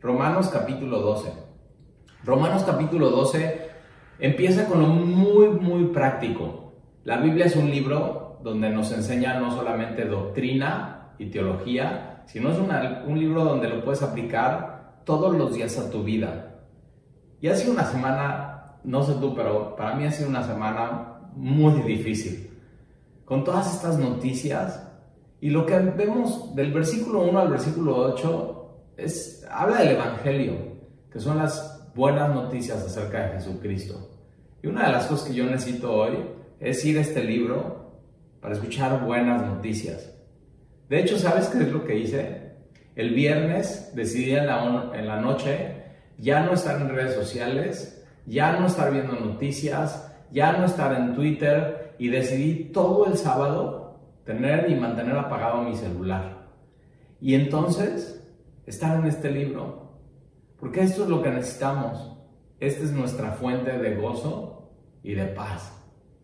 Romanos capítulo 12. Romanos capítulo 12 empieza con lo muy, muy práctico. La Biblia es un libro donde nos enseña no solamente doctrina y teología, sino es un libro donde lo puedes aplicar todos los días a tu vida. Y ha sido una semana, no sé tú, pero para mí ha sido una semana muy difícil. Con todas estas noticias y lo que vemos del versículo 1 al versículo 8 es, habla del Evangelio, que son las buenas noticias acerca de Jesucristo. Y una de las cosas que yo necesito hoy es ir a este libro para escuchar buenas noticias. De hecho, ¿sabes qué es lo que hice? El viernes decidí en la, en la noche ya no estar en redes sociales, ya no estar viendo noticias, ya no estar en Twitter y decidí todo el sábado tener y mantener apagado mi celular. Y entonces estar en este libro, porque esto es lo que necesitamos. Esta es nuestra fuente de gozo y de paz.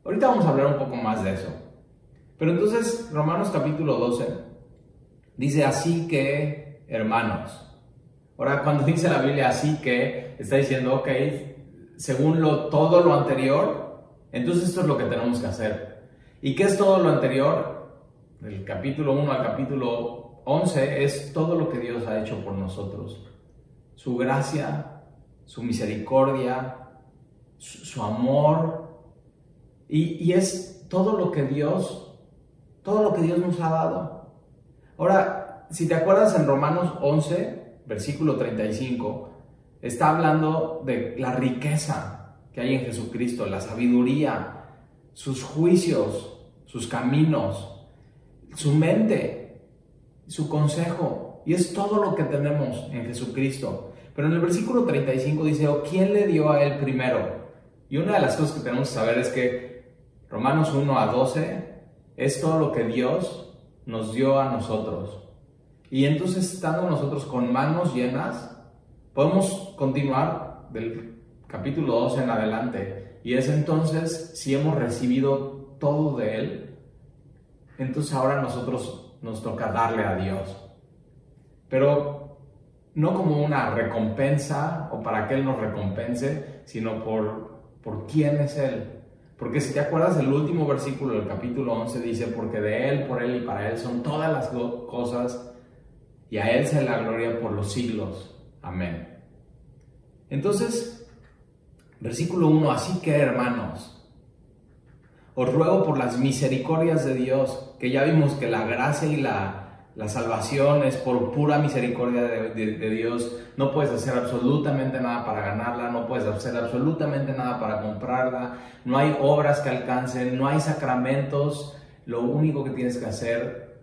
Ahorita vamos a hablar un poco más de eso. Pero entonces, Romanos capítulo 12 dice así que, hermanos. Ahora, cuando dice la Biblia así que, está diciendo, ok, según lo, todo lo anterior, entonces esto es lo que tenemos que hacer. ¿Y qué es todo lo anterior? Del capítulo 1 al capítulo 11 es todo lo que Dios ha hecho por nosotros. Su gracia, su misericordia, su, amor, y, es todo lo que Dios, todo lo que Dios nos ha dado. Ahora, si te acuerdas en Romanos 11, versículo 35, está hablando de la riqueza que hay en Jesucristo, la sabiduría, sus juicios, sus caminos, su mente, su consejo. Y es todo lo que tenemos en Jesucristo. Pero en el versículo 35 dice, ¿o quién le dio a él primero? Y una de las cosas que tenemos que saber es que Romanos 1 a 12 es todo lo que Dios nos dio a nosotros. Y entonces, estando nosotros con manos llenas, podemos continuar del capítulo 12 en adelante. Y es entonces, si hemos recibido todo de Él, entonces ahora nosotros nos toca darle a Dios. Pero no como una recompensa o para que Él nos recompense, sino por, por quién es Él. Porque si te acuerdas, el último versículo del capítulo 11 dice, porque de Él, por Él y para Él son todas las cosas, y a Él se la gloria por los siglos. Amén. Entonces, versículo 1, así que hermanos, os ruego por las misericordias de Dios, que ya vimos que la gracia y la la salvación es por pura misericordia de, Dios. No puedes hacer absolutamente nada para ganarla, no puedes hacer absolutamente nada para comprarla. No hay obras que alcancen, no hay sacramentos. Lo único que tienes que hacer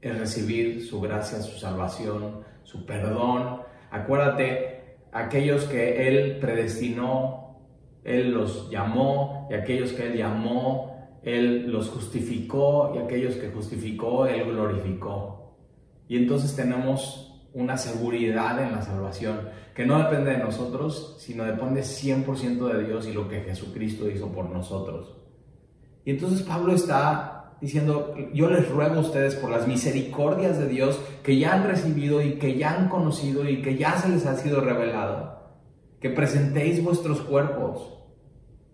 es recibir su gracia, su salvación, su perdón. Acuérdate, aquellos que Él predestinó, Él los llamó, y aquellos que Él llamó, él los justificó y aquellos que justificó, Él glorificó. Y entonces tenemos una seguridad en la salvación que no depende de nosotros, sino depende 100% de Dios y lo que Jesucristo hizo por nosotros. Y entonces Pablo está diciendo, yo les ruego a ustedes por las misericordias de Dios que ya han recibido y que ya han conocido y que ya se les ha sido revelado, que presentéis vuestros cuerpos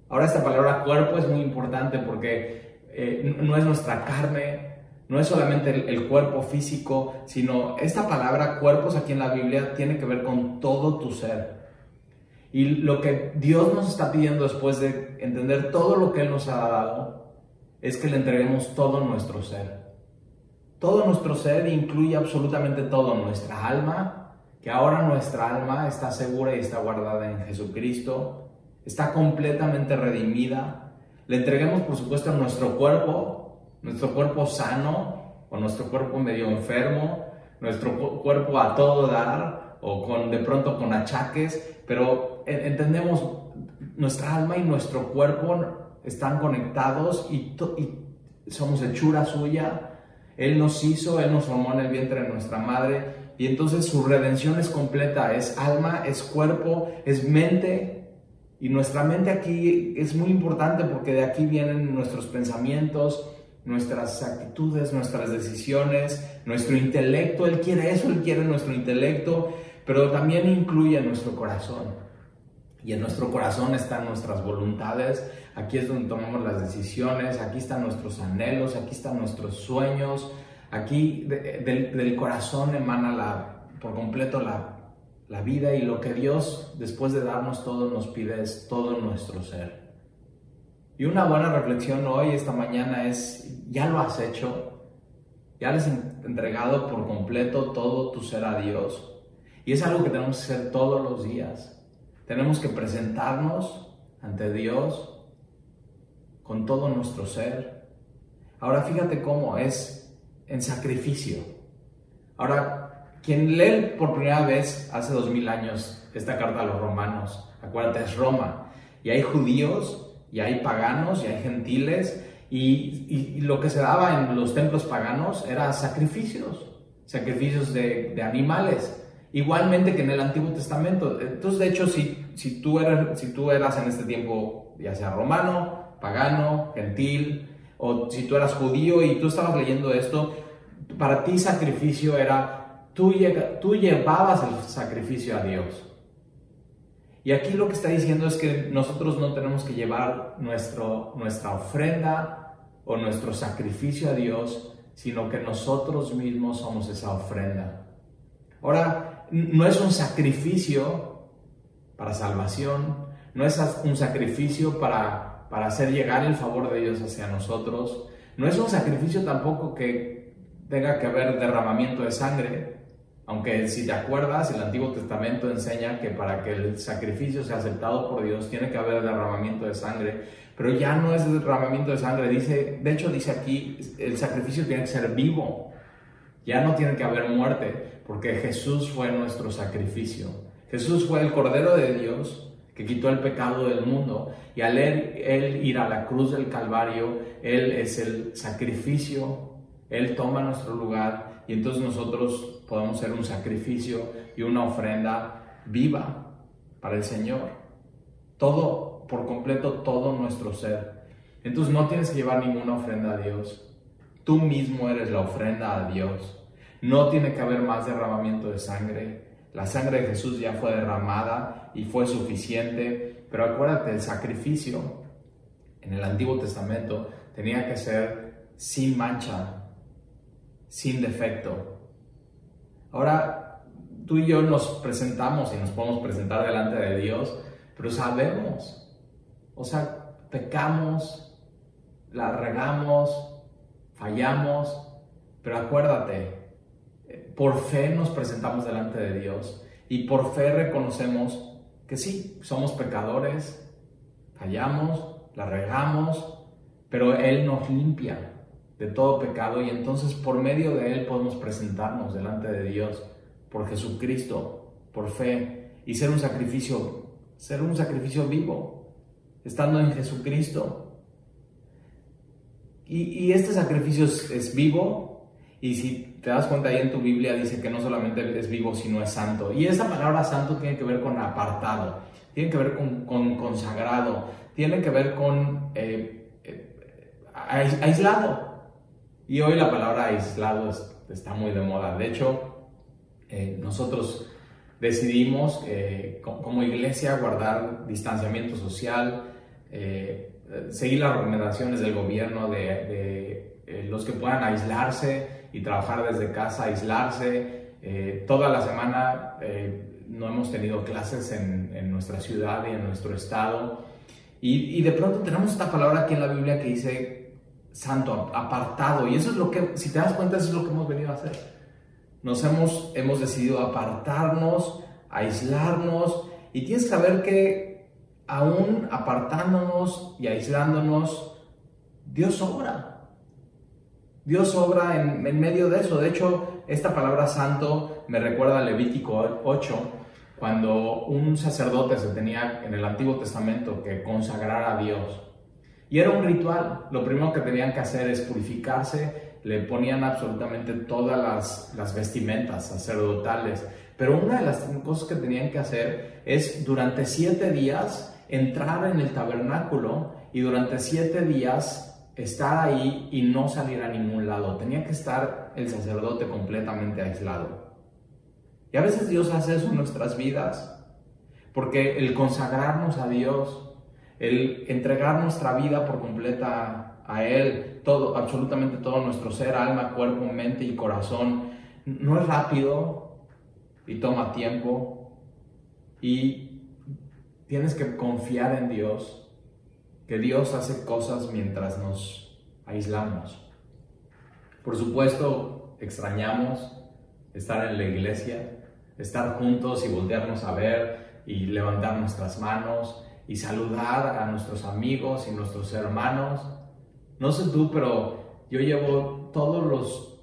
Ahora esta palabra cuerpo es muy importante porque eh, no es nuestra carne, no es solamente el, cuerpo físico, sino esta palabra cuerpos aquí en la Biblia tiene que ver con todo tu ser. Y lo que Dios nos está pidiendo después de entender todo lo que Él nos ha dado es que le entreguemos todo nuestro ser. Todo nuestro ser incluye absolutamente todo, nuestra alma, que ahora nuestra alma está segura y está guardada en Jesucristo, está completamente redimida. Le entreguemos, por supuesto, nuestro cuerpo, nuestro cuerpo sano o nuestro cuerpo medio enfermo, nuestro cuerpo a todo dar o con de pronto con achaques, pero entendemos nuestra alma y nuestro cuerpo están conectados y, y somos hechura suya. Él nos hizo, Él nos formó en el vientre de nuestra madre y entonces su redención es completa, es alma, es cuerpo, es mente, y nuestra mente aquí es muy importante porque de aquí vienen nuestros pensamientos, nuestras actitudes, nuestras decisiones, nuestro intelecto. Él quiere eso, Él quiere nuestro intelecto, pero también incluye nuestro corazón. Y en nuestro corazón están nuestras voluntades, aquí es donde tomamos las decisiones, aquí están nuestros anhelos, aquí están nuestros sueños, aquí del corazón emana la, por completo la, la vida y lo que Dios, después de darnos todo, nos pide es todo nuestro ser. Y una buena reflexión hoy, esta mañana, es, ¿ya lo has hecho? ¿Ya le has entregado por completo todo tu ser a Dios? Y es algo que tenemos que hacer todos los días. Tenemos que presentarnos ante Dios con todo nuestro ser. Ahora fíjate cómo es en sacrificio. Ahora, quien lee por primera vez hace dos mil años esta carta a los romanos, acuérdate, es Roma, y hay judíos, y hay paganos, y hay gentiles, y, lo que se daba en los templos paganos era sacrificios, sacrificios de, de animales. Igualmente que en el Antiguo Testamento. Entonces, de hecho, si, si, tú eras, si tú eras en este tiempo, ya sea romano, pagano, gentil, o si tú eras judío y tú estabas leyendo esto, para ti sacrificio era, tú, llevabas el sacrificio a Dios. Y aquí lo que está diciendo es que nosotros no tenemos que llevar nuestra ofrenda o nuestro sacrificio a Dios, sino que nosotros mismos somos esa ofrenda. Ahora, no es un sacrificio para salvación, no es un sacrificio para hacer llegar el favor de Dios hacia nosotros, no es un sacrificio tampoco que tenga que haber derramamiento de sangre, aunque si te acuerdas, el Antiguo Testamento enseña que para que el sacrificio sea aceptado por Dios tiene que haber derramamiento de sangre, pero ya no es derramamiento de sangre, dice, de hecho dice aquí, el sacrificio tiene que ser vivo, ya no tiene que haber muerte, porque Jesús fue nuestro sacrificio. Jesús fue el Cordero de Dios que quitó el pecado del mundo y al él, ir a la cruz del Calvario, Él es el sacrificio, Él toma nuestro lugar y entonces nosotros podemos ser un sacrificio y una ofrenda viva para el Señor. Todo, por completo, todo nuestro ser. Entonces no tienes que llevar ninguna ofrenda a Dios. Tú mismo eres la ofrenda a Dios. No tiene que haber más derramamiento de sangre. La sangre de Jesús ya fue derramada y fue suficiente. Pero acuérdate, el sacrificio en el Antiguo Testamento tenía que ser sin mancha, sin defecto. Ahora, tú y yo nos presentamos y nos podemos presentar delante de Dios, pero sabemos, o sea, pecamos, la regamos, fallamos, pero acuérdate, por fe nos presentamos delante de Dios y por fe reconocemos que sí, somos pecadores, fallamos, la regamos, pero Él nos limpia de todo pecado y entonces por medio de Él podemos presentarnos delante de Dios por Jesucristo, por fe y ser un sacrificio, ser un sacrificio vivo, estando en Jesucristo. Y, este sacrificio es vivo y si te das cuenta ahí en tu Biblia dice que no solamente es vivo, sino es santo. Y esa palabra santo tiene que ver con apartado, tiene que ver con, consagrado, tiene que ver con eh, eh, aislado. Y hoy la palabra aislado está muy de moda. De hecho, eh, nosotros decidimos como iglesia guardar distanciamiento social, seguir las recomendaciones del gobierno de, los que puedan aislarse y trabajar desde casa, aislarse. Eh, toda la semana eh, no hemos tenido clases en, en, nuestra ciudad y en nuestro estado. Y, y, de pronto tenemos esta palabra aquí en la Biblia que dice santo, apartado. Y eso es lo que, si te das cuenta, eso es lo que hemos venido a hacer. Nos hemos, hemos decidido apartarnos, aislarnos. Y tienes que saber que aún apartándonos y aislándonos, Dios obra. Dios obra en, medio de eso. De hecho, esta palabra santo me recuerda a Levítico 8, cuando un sacerdote se tenía en el Antiguo Testamento que consagrar a Dios. Y era un ritual. Lo primero que tenían que hacer es purificarse. Le ponían absolutamente todas las, las vestimentas sacerdotales. Pero una de las cosas que tenían que hacer es durante siete días entrar en el tabernáculo y durante siete días estar ahí y no salir a ningún lado. Tenía que estar el sacerdote completamente aislado. Y a veces Dios hace eso en nuestras vidas, porque el consagrarnos a Dios, el entregar nuestra vida por completa a Él, todo, absolutamente todo nuestro ser, alma, cuerpo, mente y corazón, no es rápido y toma tiempo y tienes que confiar en Dios, que Dios hace cosas mientras nos aislamos. Por supuesto, extrañamos estar en la iglesia, estar juntos y voltearnos a ver y levantar nuestras manos y saludar a nuestros amigos y nuestros hermanos. No sé tú, pero yo llevo todos los,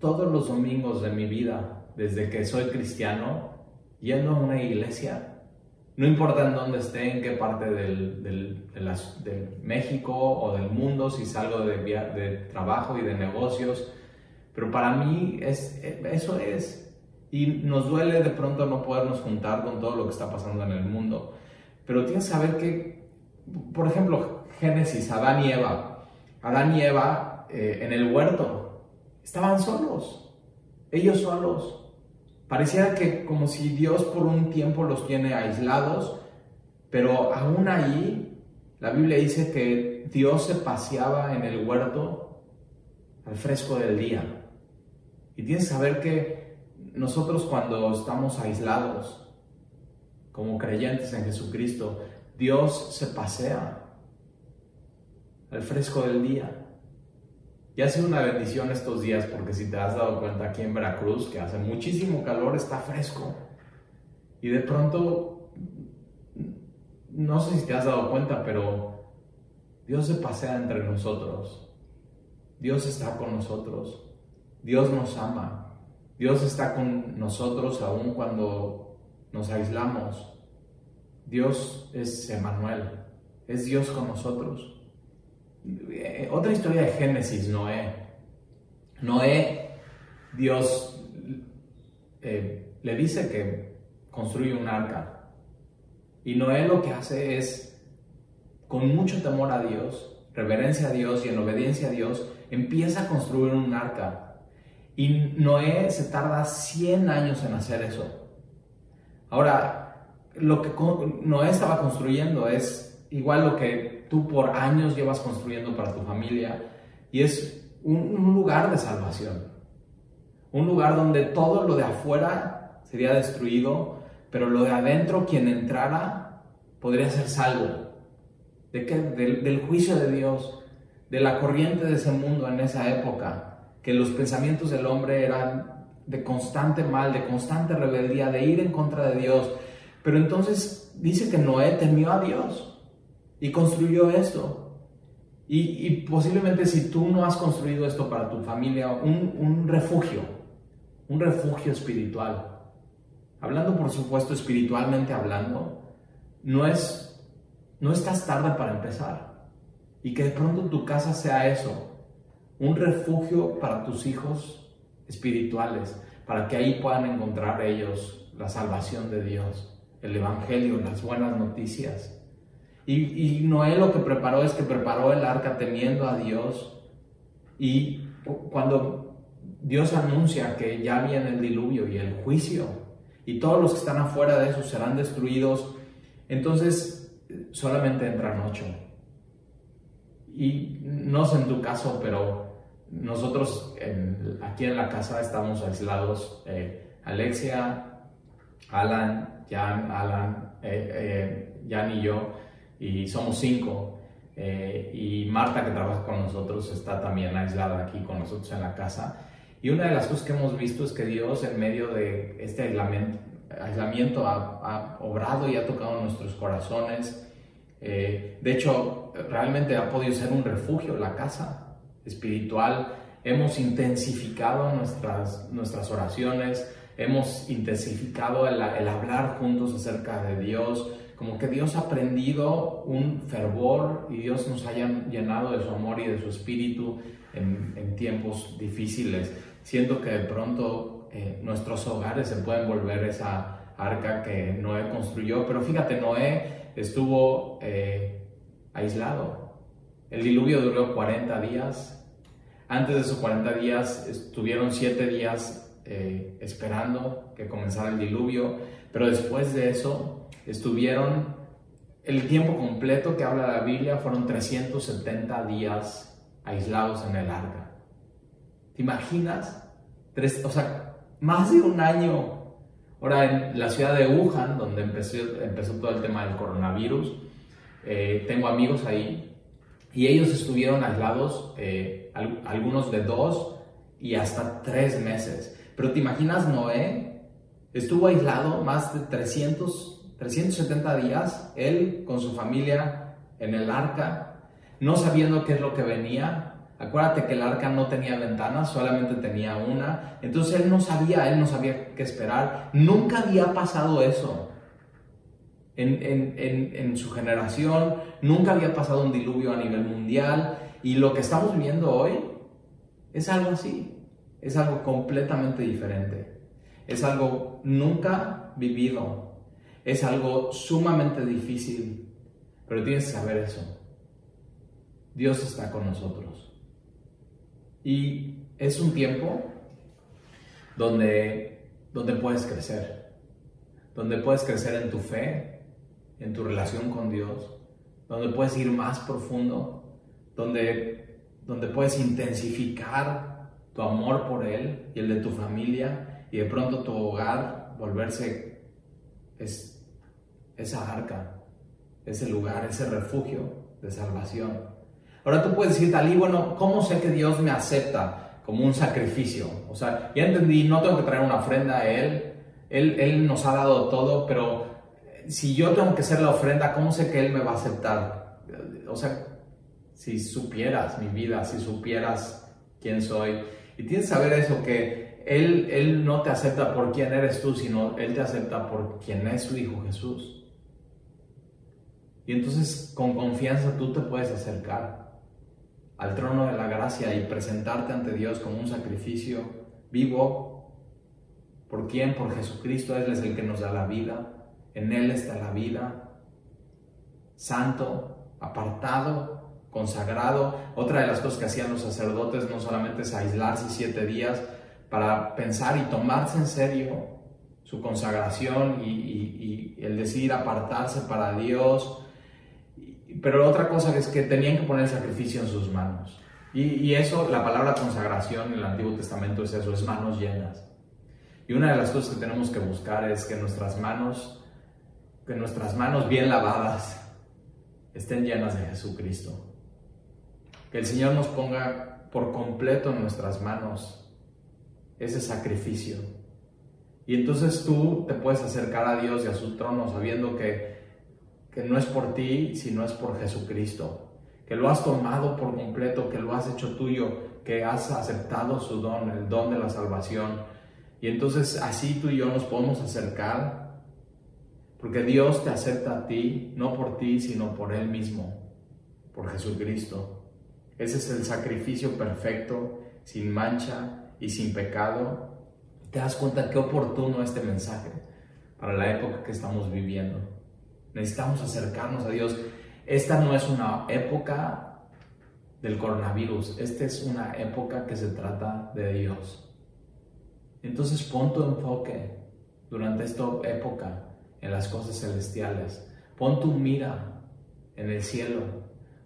todos los domingos de mi vida, desde que soy cristiano, yendo a una iglesia. No importa en dónde esté, en qué parte del, del, de, México o del mundo, si salgo de, de trabajo y de negocios, pero para mí es, eso es. Y nos duele de pronto no podernos juntar con todo lo que está pasando en el mundo. Pero tienes que saber que, por ejemplo, Génesis, Adán y Eva. Adán y Eva eh, en el huerto estaban solos. Ellos solos. Parecía que como si Dios por un tiempo los tiene aislados, pero aún ahí la Biblia dice que Dios se paseaba en el huerto al fresco del día. Y tienes que saber que nosotros cuando estamos aislados, como creyentes en Jesucristo, Dios se pasea al fresco del día. Y ha sido una bendición estos días porque si te has dado cuenta aquí en Veracruz, que hace muchísimo calor, está fresco. Y de pronto, no sé si te has dado cuenta, pero Dios se pasea entre nosotros. Dios está con nosotros. Dios nos ama. Dios está con nosotros aún cuando nos aislamos. Dios es Emanuel. Es Dios con nosotros. Eh, otra historia de Génesis, Noé. Noé, Dios eh, le dice que construye un arca. Y Noé lo que hace es, con mucho temor a Dios, reverencia a Dios y en obediencia a Dios, empieza a construir un arca y Noé se tarda 100 años en hacer eso. Ahora, lo que Noé estaba construyendo es igual lo que tú por años llevas construyendo para tu familia y es un, lugar de salvación. Un lugar donde todo lo de afuera sería destruido, pero lo de adentro, quien entrara, podría ser salvo. ¿De qué? del juicio de Dios, de la corriente de ese mundo en esa época que los pensamientos del hombre eran de constante mal, de constante rebeldía, de ir en contra de Dios. Pero entonces dice que Noé temió a Dios y construyó esto. Y, posiblemente si tú no has construido esto para tu familia, un, refugio, un refugio espiritual. Hablando, por supuesto, espiritualmente hablando, no es, no estás tarde para empezar. Y que de pronto tu casa sea eso, un refugio para tus hijos espirituales, para que ahí puedan encontrar ellos la salvación de Dios, el Evangelio, las buenas noticias. Y, Noé lo que preparó es que preparó el arca temiendo a Dios y cuando Dios anuncia que ya viene el diluvio y el juicio y todos los que están afuera de eso serán destruidos, entonces solamente entran ocho. Y no sé en tu caso, pero nosotros aquí en la casa estamos aislados. Eh, Alexia, Alan, Jan, Alan, eh, eh, Jan y yo, y somos cinco. y Marta, que trabaja con nosotros, está también aislada aquí con nosotros en la casa. Y una de las cosas que hemos visto es que Dios, en medio de este aislamiento, aislamiento ha, ha obrado y ha tocado nuestros corazones. de hecho, realmente ha podido ser un refugio la casa espiritual. Hemos intensificado nuestras, nuestras oraciones, hemos intensificado el, hablar juntos acerca de Dios, como que Dios ha prendido un fervor y Dios nos haya llenado de su amor y de su espíritu en, tiempos difíciles. Siento que de pronto eh, nuestros hogares se pueden volver esa arca que Noé construyó, pero fíjate, Noé estuvo... Eh, aislado. El diluvio duró 40 días. Antes de esos 40 días estuvieron 7 días eh, esperando que comenzara el diluvio, pero después de eso estuvieron el tiempo completo que habla la Biblia fueron 370 días aislados en el arca. ¿Te imaginas? Tres, o sea, más de un año. Ahora, en la ciudad de Wuhan, donde empezó, empezó todo el tema del coronavirus, eh, tengo amigos ahí y ellos estuvieron aislados, eh, algunos de dos y hasta tres meses. Pero te imaginas, Noé estuvo aislado más de 300, 370 días, él con su familia en el arca, no sabiendo qué es lo que venía, Acuérdate que el arca no tenía ventanas, solamente tenía una. Entonces él no sabía, él no sabía qué esperar. Nunca había pasado eso en, su generación. Nunca había pasado un diluvio a nivel mundial. Y lo que estamos viendo hoy es algo así. Es algo completamente diferente. Es algo nunca vivido. Es algo sumamente difícil. Pero tienes que saber eso. Dios está con nosotros. Y es un tiempo donde, donde puedes crecer, donde puedes crecer en tu fe, en tu relación con Dios, donde puedes ir más profundo, donde, donde puedes intensificar tu amor por Él y el de tu familia y de pronto tu hogar volverse es, esa arca, ese lugar, ese refugio de salvación. Ahora tú puedes decir, Dalí, bueno, ¿cómo sé que Dios me acepta como un sacrificio? O sea, ya entendí, no tengo que traer una ofrenda a Él, Él, Él nos ha dado todo, pero si yo tengo que ser la ofrenda, ¿cómo sé que Él me va a aceptar? O sea, si supieras mi vida, si supieras quién soy, y tienes que saber eso, que él, él no te acepta por quién eres tú, sino Él te acepta por quién es su Hijo Jesús. Y entonces con confianza tú te puedes acercar al trono de la gracia y presentarte ante Dios como un sacrificio vivo. ¿Por quién? Por Jesucristo. Él es el que nos da la vida. En Él está la vida. Santo, apartado, consagrado. Otra de las cosas que hacían los sacerdotes no solamente es aislarse siete días para pensar y tomarse en serio su consagración y, y el decidir apartarse para Dios pero otra cosa es que tenían que poner el sacrificio en sus manos. Y, eso, la palabra consagración en el Antiguo Testamento es eso, es manos llenas. Y una de las cosas que tenemos que buscar es que nuestras manos, que nuestras manos bien lavadas estén llenas de Jesucristo. Que el Señor nos ponga por completo en nuestras manos ese sacrificio. Y entonces tú te puedes acercar a Dios y a su trono sabiendo que que no es por ti, sino es por Jesucristo, que lo has tomado por completo, que lo has hecho tuyo, que has aceptado su don, el don de la salvación. Y entonces así tú y yo nos podemos acercar, porque Dios te acepta a ti, no por ti, sino por Él mismo, por Jesucristo. Ese es el sacrificio perfecto, sin mancha y sin pecado. Te das cuenta qué oportuno este mensaje para la época que estamos viviendo. Necesitamos acercarnos a Dios. Esta no es una época del coronavirus, esta es una época que se trata de Dios. Entonces pon tu enfoque durante esta época en las cosas celestiales. Pon tu mira en el cielo.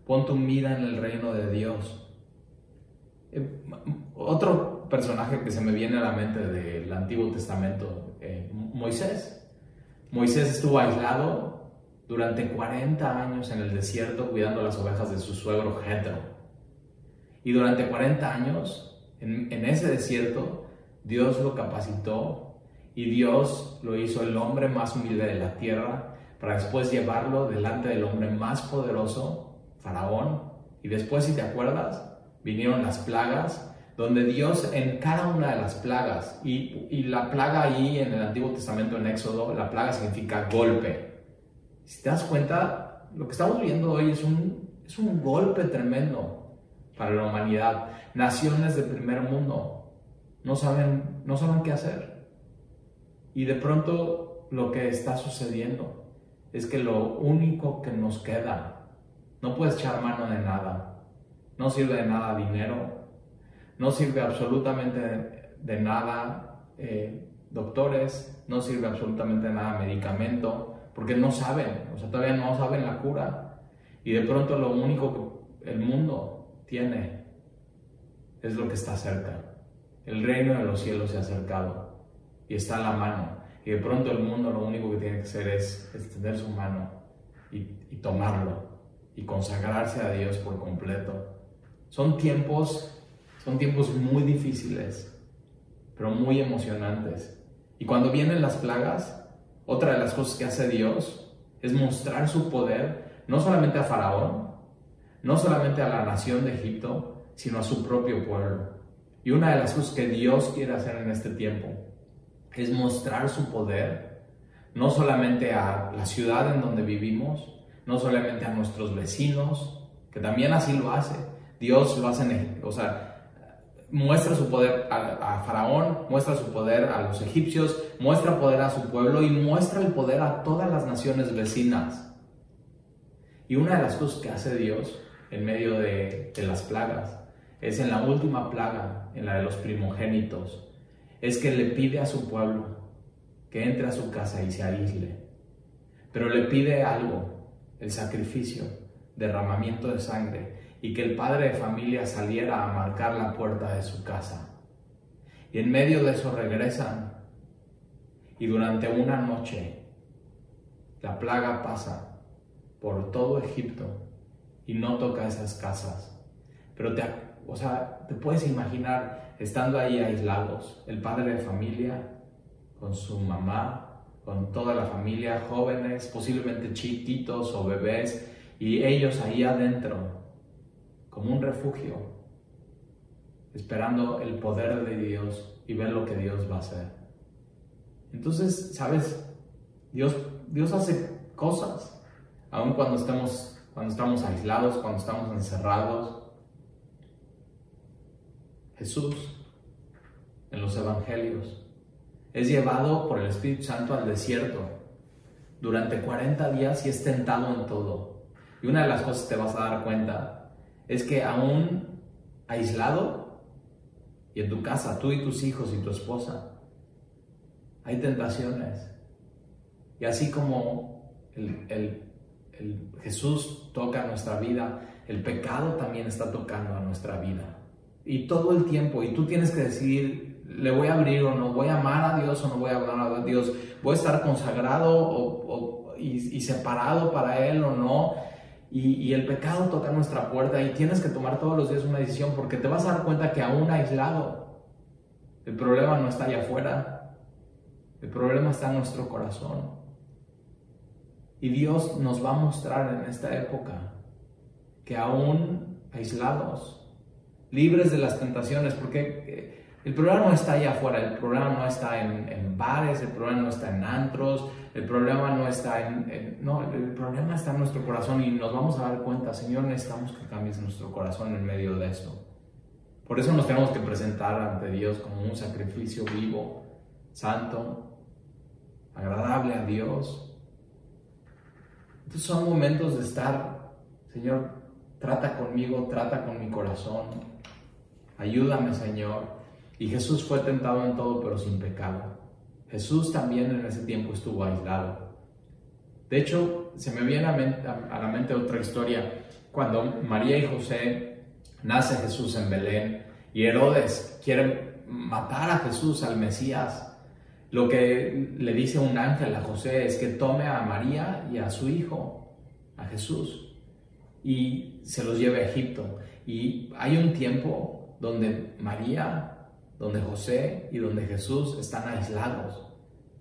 Pon tu mira en el reino de Dios. Eh, otro personaje que se me viene a la mente del Antiguo Testamento, eh, Moisés. Moisés estuvo aislado durante 40 años en el desierto cuidando las ovejas de su suegro Jethro. Y durante 40 años, en, ese desierto, Dios lo capacitó y Dios lo hizo el hombre más humilde de la tierra para después llevarlo delante del hombre más poderoso, Faraón. Y después, si te acuerdas, vinieron las plagas, donde Dios en cada una de las plagas, y, y la plaga ahí en el Antiguo Testamento en Éxodo, la plaga significa golpe. Si te das cuenta, lo que estamos viendo hoy es un, es un golpe tremendo para la humanidad. Naciones del primer mundo no saben, no saben qué hacer. Y de pronto lo que está sucediendo es que lo único que nos queda, no puedes echar mano de nada, no sirve de nada dinero, no sirve absolutamente de nada eh, doctores, no sirve absolutamente nada medicamento, porque no saben, o sea, todavía no saben la cura. Y de pronto lo único que el mundo tiene es lo que está cerca. El reino de los cielos se ha acercado y está a la mano. Y de pronto el mundo lo único que tiene que hacer es extender su mano y, tomarlo y consagrarse a Dios por completo. Son tiempos, son tiempos muy difíciles, pero muy emocionantes. Y cuando vienen las plagas, otra de las cosas que hace Dios es mostrar su poder, no solamente a Faraón, no solamente a la nación de Egipto, sino a su propio pueblo. Y una de las cosas que Dios quiere hacer en este tiempo es mostrar su poder, no solamente a la ciudad en donde vivimos, no solamente a nuestros vecinos, que también así lo hace. Dios lo hace, en, o sea, muestra su poder a, Faraón, muestra su poder a los egipcios, muestra poder a su pueblo y muestra el poder a todas las naciones vecinas. Y una de las cosas que hace Dios en medio de las plagas es en la última plaga, en la de los primogénitos, es que le pide a su pueblo que entre a su casa y se aísle. Pero le pide algo, el sacrificio, derramamiento de sangre, y que el padre de familia saliera a marcar la puerta de su casa. Y en medio de eso regresan y durante una noche la plaga pasa por todo Egipto y no toca esas casas. Pero te, o sea, te puedes imaginar estando ahí aislados, el padre de familia con su mamá, con toda la familia, jóvenes, posiblemente chiquitos o bebés, y ellos ahí adentro como un refugio, esperando el poder de Dios y ver lo que Dios va a hacer. Entonces, ¿sabes? Dios, Dios hace cosas, aun cuando estamos, cuando estamos aislados, cuando estamos encerrados. Jesús, en los evangelios, es llevado por el Espíritu Santo al desierto durante 40 días y es tentado en todo. Y una de las cosas que te vas a dar cuenta es que aún aislado y en tu casa, tú y tus hijos y tu esposa, hay tentaciones. Y así como el, Jesús toca nuestra vida, el pecado también está tocando a nuestra vida. Y todo el tiempo, y tú tienes que decidir, ¿le voy a abrir o no? ¿Voy a amar a Dios o no voy a amar a Dios? ¿Voy a estar consagrado y separado para Él o no? Y, el pecado toca nuestra puerta y tienes que tomar todos los días una decisión porque te vas a dar cuenta que aún aislado, el problema no está allá afuera, el problema está en nuestro corazón. Y Dios nos va a mostrar en esta época que aún aislados, libres de las tentaciones, porque eh, el problema no está allá afuera, el problema no está en, en bares, el problema no está en antros, el problema no está en, no, el problema está en nuestro corazón y nos vamos a dar cuenta, Señor, necesitamos que cambies nuestro corazón en medio de esto. Por eso nos tenemos que presentar ante Dios como un sacrificio vivo, santo, agradable a Dios. Entonces son momentos de estar, Señor, trata conmigo, trata con mi corazón, ayúdame, Señor. Y Jesús fue tentado en todo, pero sin pecado. Jesús también en ese tiempo estuvo aislado. De hecho, se me viene a, la mente otra historia. Cuando María y José nace Jesús en Belén y Herodes quiere matar a Jesús, al Mesías, lo que le dice un ángel a José es que tome a María y a su hijo, a Jesús, y se los lleve a Egipto. Y hay un tiempo donde María donde José y donde Jesús están aislados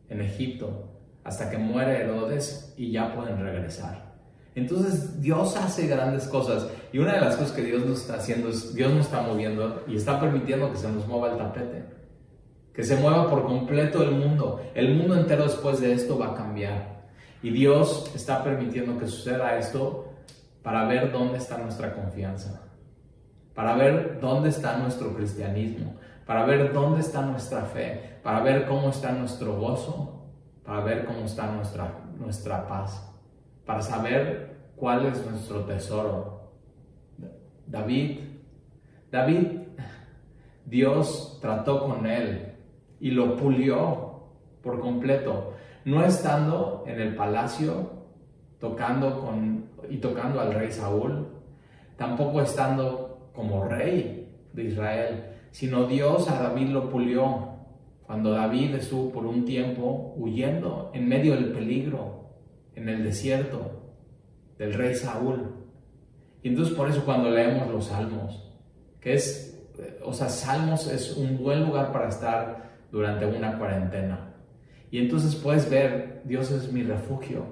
en Egipto hasta que muere Herodes y ya pueden regresar. Entonces Dios hace grandes cosas y una de las cosas que Dios nos está haciendo es, Dios nos está moviendo y está permitiendo que se nos mueva el tapete, que se mueva por completo el mundo. El mundo entero después de esto va a cambiar y Dios está permitiendo que suceda esto para ver dónde está nuestra confianza, para ver dónde está nuestro cristianismo, para ver dónde está nuestra fe, para ver cómo está nuestro gozo, para ver cómo está nuestra, nuestra paz, para saber cuál es nuestro tesoro. David, David, Dios trató con él y lo pulió por completo, no estando en el palacio tocando con, y tocando al rey Saúl, tampoco estando como rey de Israel, sino Dios a David lo pulió cuando David estuvo por un tiempo huyendo en medio del peligro, en el desierto del rey Saúl. Y entonces por eso cuando leemos los salmos, que es, o sea, salmos es un buen lugar para estar durante una cuarentena. Y entonces puedes ver, Dios es mi refugio,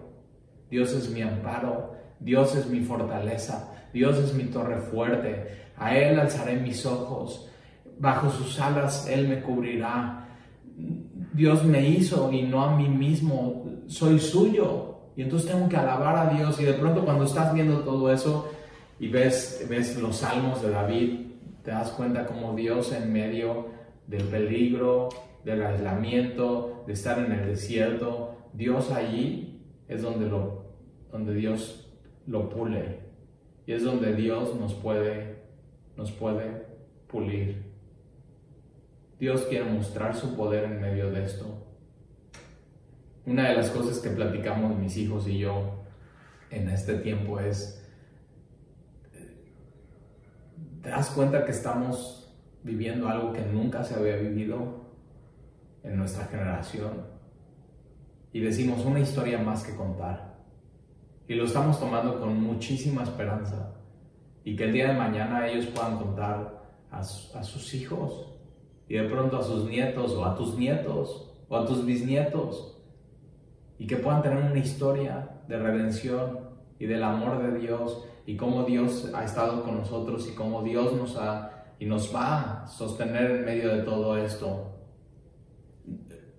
Dios es mi amparo, Dios es mi fortaleza, Dios es mi torre fuerte, a Él alzaré mis ojos, bajo sus alas Él me cubrirá. Dios me hizo y no a mí mismo, soy suyo. Y entonces tengo que alabar a Dios. Y de pronto cuando estás viendo todo eso y ves, ves los salmos de David, te das cuenta como Dios en medio del peligro, del aislamiento, de estar en el desierto, Dios allí es donde, lo, donde Dios lo pule. Y es donde Dios nos puede, nos puede pulir. Dios quiere mostrar su poder en medio de esto. Una de las cosas que platicamos mis hijos y yo en este tiempo es, ¿te das cuenta que estamos viviendo algo que nunca se había vivido en nuestra generación? Y decimos una historia más que contar. Y lo estamos tomando con muchísima esperanza. Y que el día de mañana ellos puedan contar a, a sus hijos y de pronto a sus nietos o a tus nietos o a tus bisnietos y que puedan tener una historia de redención y del amor de Dios y cómo Dios ha estado con nosotros y cómo Dios nos ha y nos va a sostener en medio de todo esto.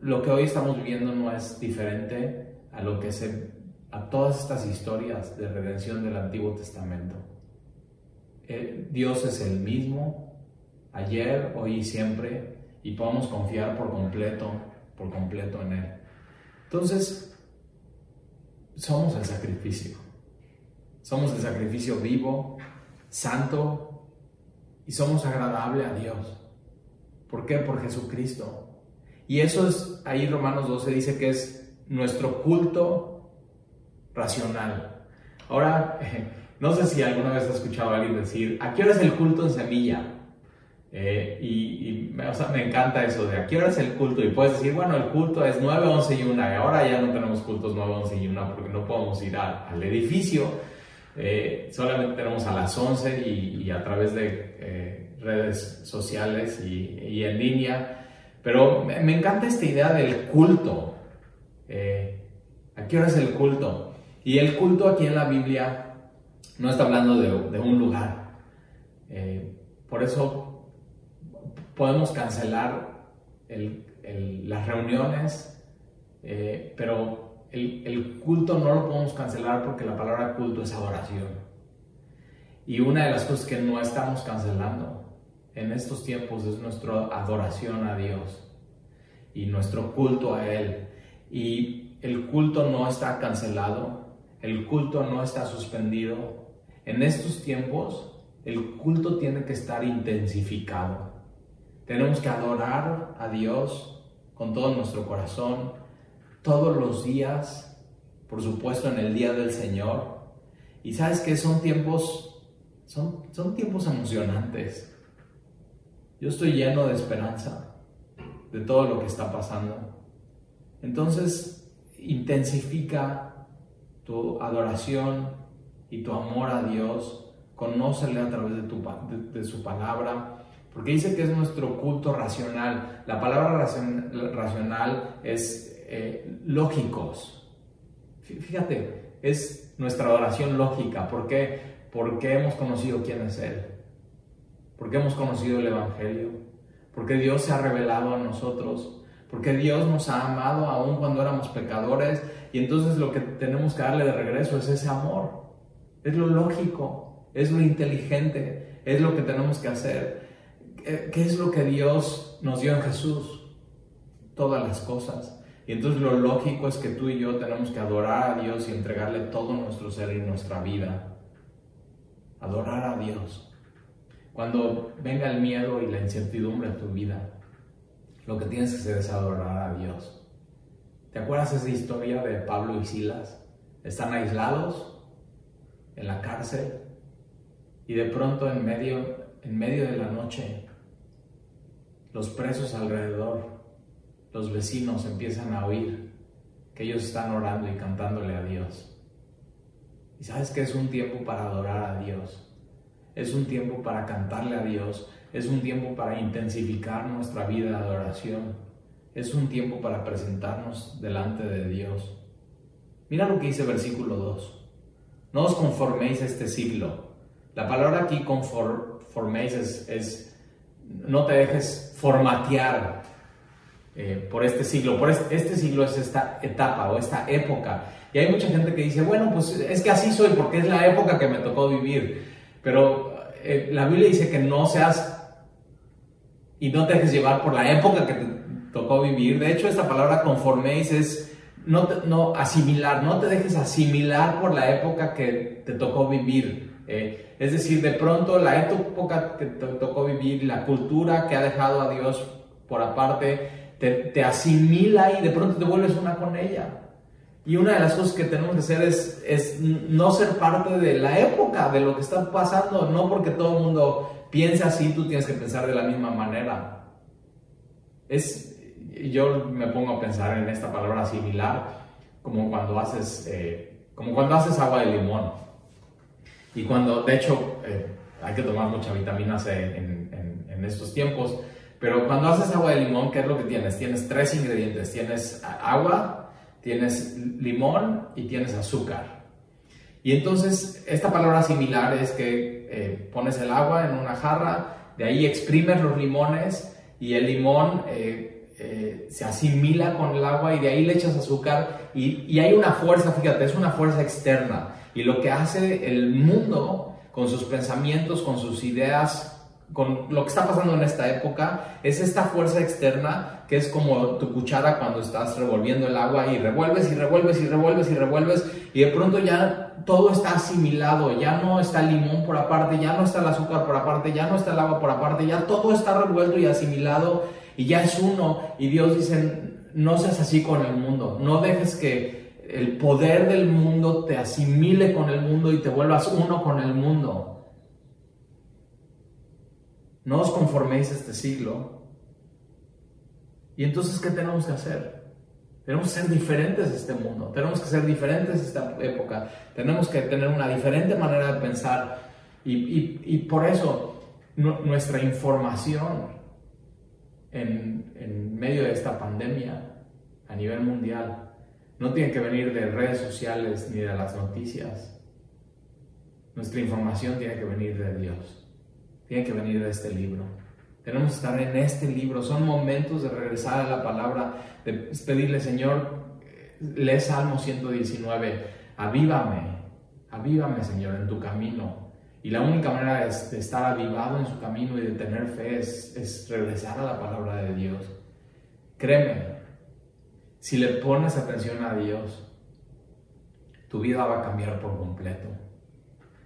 Lo que hoy estamos viviendo no es diferente a lo que se a todas estas historias de redención del Antiguo Testamento. Eh, Dios es el mismo, ayer, hoy y siempre, y podamos confiar por completo, por completo en Él. Entonces, somos el sacrificio. Somos el sacrificio vivo, santo, y somos agradable a Dios. ¿Por qué? Por Jesucristo. Y eso es, ahí Romanos 12 dice que es nuestro culto racional. Ahora, no sé si alguna vez has escuchado a alguien decir, ¿a qué hora es el culto en semilla? Eh, y, me encanta eso de a qué hora es el culto. Y puedes decir, bueno, el culto es 9, 11 y 1. Y ahora ya no tenemos cultos 9, 11 y 1 porque no podemos ir al edificio. Eh, solamente tenemos a las 11 y, a través de eh, redes sociales y, en línea. Pero me, encanta esta idea del culto. ¿A qué hora es el culto? Y el culto aquí en la Biblia no está hablando de, un lugar. por eso podemos cancelar las reuniones, eh, pero el, culto no lo podemos cancelar porque la palabra culto es adoración. Y una de las cosas que no estamos cancelando en estos tiempos es nuestra adoración a Dios y nuestro culto a Él. Y el culto no está cancelado, el culto no está suspendido. En estos tiempos el culto tiene que estar intensificado. Tenemos que adorar a Dios con todo nuestro corazón, todos los días, por supuesto en el día del Señor. Y sabes que son tiempos, son, son tiempos emocionantes. Yo estoy lleno de esperanza de todo lo que está pasando. Entonces, intensifica tu adoración y tu amor a Dios. Conócele a través de, tu, de su palabra porque dice que es nuestro culto racional. La palabra racional es eh, lógicos. Fíjate, es nuestra adoración lógica. ¿Por qué? Porque hemos conocido quién es Él. Porque hemos conocido el Evangelio. Porque Dios se ha revelado a nosotros. Porque Dios nos ha amado aún cuando éramos pecadores. Y entonces lo que tenemos que darle de regreso es ese amor. Es lo lógico. Es lo inteligente. Es lo que tenemos que hacer. ¿qué es lo que Dios nos dio en Jesús? Todas las cosas. Y entonces lo lógico es que tú y yo tenemos que adorar a Dios y entregarle todo nuestro ser y nuestra vida. Adorar a Dios. Cuando venga el miedo y la incertidumbre en tu vida, lo que tienes que hacer es adorar a Dios. ¿Te acuerdas esa historia de Pablo y Silas? Están aislados en la cárcel y de pronto en medio, en medio de la noche los presos alrededor, los vecinos empiezan a oír que ellos están orando y cantándole a Dios. Y sabes que es un tiempo para adorar a Dios. Es un tiempo para cantarle a Dios. Es un tiempo para intensificar nuestra vida de adoración. Es un tiempo para presentarnos delante de Dios. Mira lo que dice versículo 2. No os conforméis a este siglo. La palabra aquí conforméis es, no te dejes formatear eh, por este siglo. Por este, este, siglo es esta etapa o esta época. Y hay mucha gente que dice, bueno, pues es que así soy porque es la época que me tocó vivir. Pero eh, la Biblia dice que no seas y no te dejes llevar por la época que te tocó vivir. De hecho, esta palabra conforméis es no, no asimilar, no te dejes asimilar por la época que te tocó vivir. Eh, es decir, de pronto la época que te tocó vivir, la cultura que ha dejado a Dios por aparte, te, asimila y de pronto te vuelves una con ella. Y una de las cosas que tenemos que hacer es, es no ser parte de la época, de lo que está pasando, no porque todo el mundo piense así, tú tienes que pensar de la misma manera. Es, yo me pongo a pensar en esta palabra similar, como cuando haces, eh, como cuando haces agua de limón. Y cuando, de hecho, eh, hay que tomar mucha vitamina C en, en, estos tiempos, pero cuando haces agua de limón, ¿qué es lo que tienes? Tienes tres ingredientes. Tienes agua, tienes limón y tienes azúcar. Y entonces, esta palabra similar es que eh, pones el agua en una jarra, de ahí exprimes los limones y el limón eh, se asimila con el agua y de ahí le echas azúcar y, y, hay una fuerza, fíjate, es una fuerza externa. Y lo que hace el mundo con sus pensamientos, con sus ideas, con lo que está pasando en esta época, es esta fuerza externa que es como tu cuchara cuando estás revolviendo el agua y revuelves y revuelves y revuelves y revuelves y de pronto ya todo está asimilado, ya no está el limón por aparte, ya no está el azúcar por aparte, ya no está el agua por aparte, ya todo está revuelto y asimilado y ya es uno. Y Dios dice, no seas así con el mundo, no dejes que el poder del mundo te asimile con el mundo y te vuelvas uno con el mundo. No os conforméis a este siglo. Y entonces, ¿qué tenemos que hacer? Tenemos que ser diferentes a este mundo, tenemos que ser diferentes a esta época, tenemos que tener una diferente manera de pensar y, por eso nuestra información en, medio de esta pandemia a nivel mundial. No tiene que venir de redes sociales ni de las noticias. Nuestra información tiene que venir de Dios. Tiene que venir de este libro. Tenemos que estar en este libro. Son momentos de regresar a la palabra, de pedirle, Señor, lee Salmo 119, avívame, avívame, Señor, en tu camino. Y la única manera de, estar avivado en su camino y de tener fe es, regresar a la palabra de Dios. Créeme, si le pones atención a Dios, tu vida va a cambiar por completo.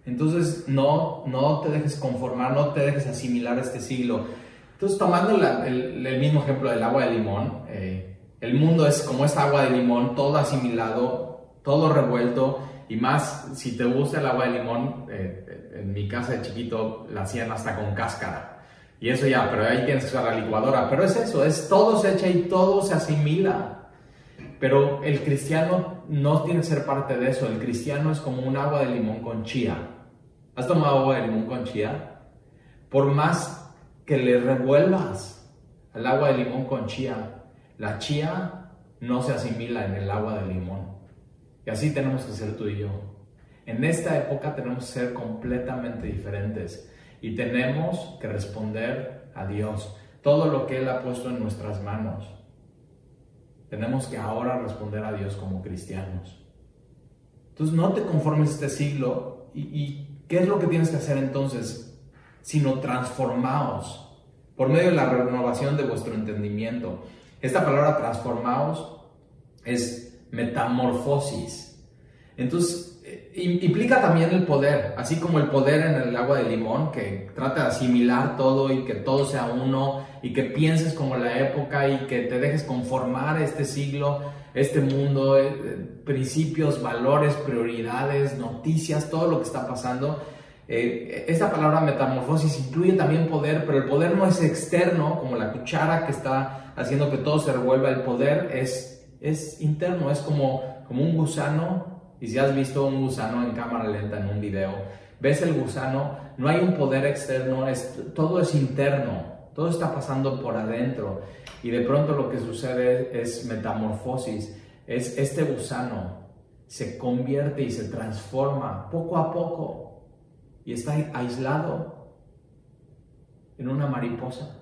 Entonces, no, no te dejes conformar, no te dejes asimilar a este siglo. Entonces, tomando el, mismo ejemplo del agua de limón, eh, el mundo es como esta agua de limón, todo asimilado, todo revuelto, y más si te gusta el agua de limón, eh, en mi casa de chiquito la hacían hasta con cáscara. Y eso ya, pero ahí tienes que usar la licuadora. Pero es eso, es todo se echa y todo se asimila. Pero el cristiano no tiene que ser parte de eso. El cristiano es como un agua de limón con chía. ¿Has tomado agua de limón con chía? Por más que le revuelvas el agua de limón con chía, la chía no se asimila en el agua de limón. Y así tenemos que ser tú y yo. En esta época tenemos que ser completamente diferentes y tenemos que responder a Dios todo lo que Él ha puesto en nuestras manos. Tenemos que ahora responder a Dios como cristianos. Entonces no te conformes este siglo y, ¿qué es lo que tienes que hacer entonces? Sino transformaos por medio de la renovación de vuestro entendimiento. Esta palabra transformaos es metamorfosis. Entonces, implica también el poder, así como el poder en el agua de limón, que trata de asimilar todo y que todo sea uno y que pienses como la época y que te dejes conformar este siglo, este mundo, eh, principios, valores, prioridades, noticias, todo lo que está pasando. Eh, esta palabra metamorfosis incluye también poder, pero el poder no es externo, como la cuchara que está haciendo que todo se revuelva. El poder es, es interno, es como, como un gusano y si has visto un gusano en cámara lenta en un video, ves el gusano, no hay un poder externo, es, todo es interno, todo está pasando por adentro. Y de pronto lo que sucede es metamorfosis, es este gusano se convierte y se transforma poco a poco y está aislado en una mariposa.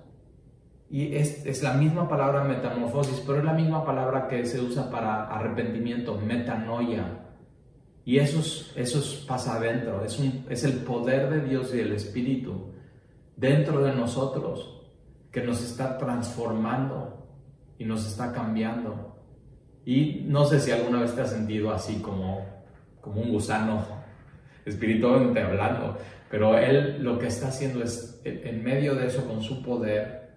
Y es, es, la misma palabra metamorfosis, pero es la misma palabra que se usa para arrepentimiento, metanoia. Y eso, eso pasa adentro, es, un, es el poder de Dios y el Espíritu dentro de nosotros que nos está transformando y nos está cambiando. Y no sé si alguna vez te has sentido así como, como un gusano espiritualmente hablando, pero Él lo que está haciendo es, en medio de eso, con su poder,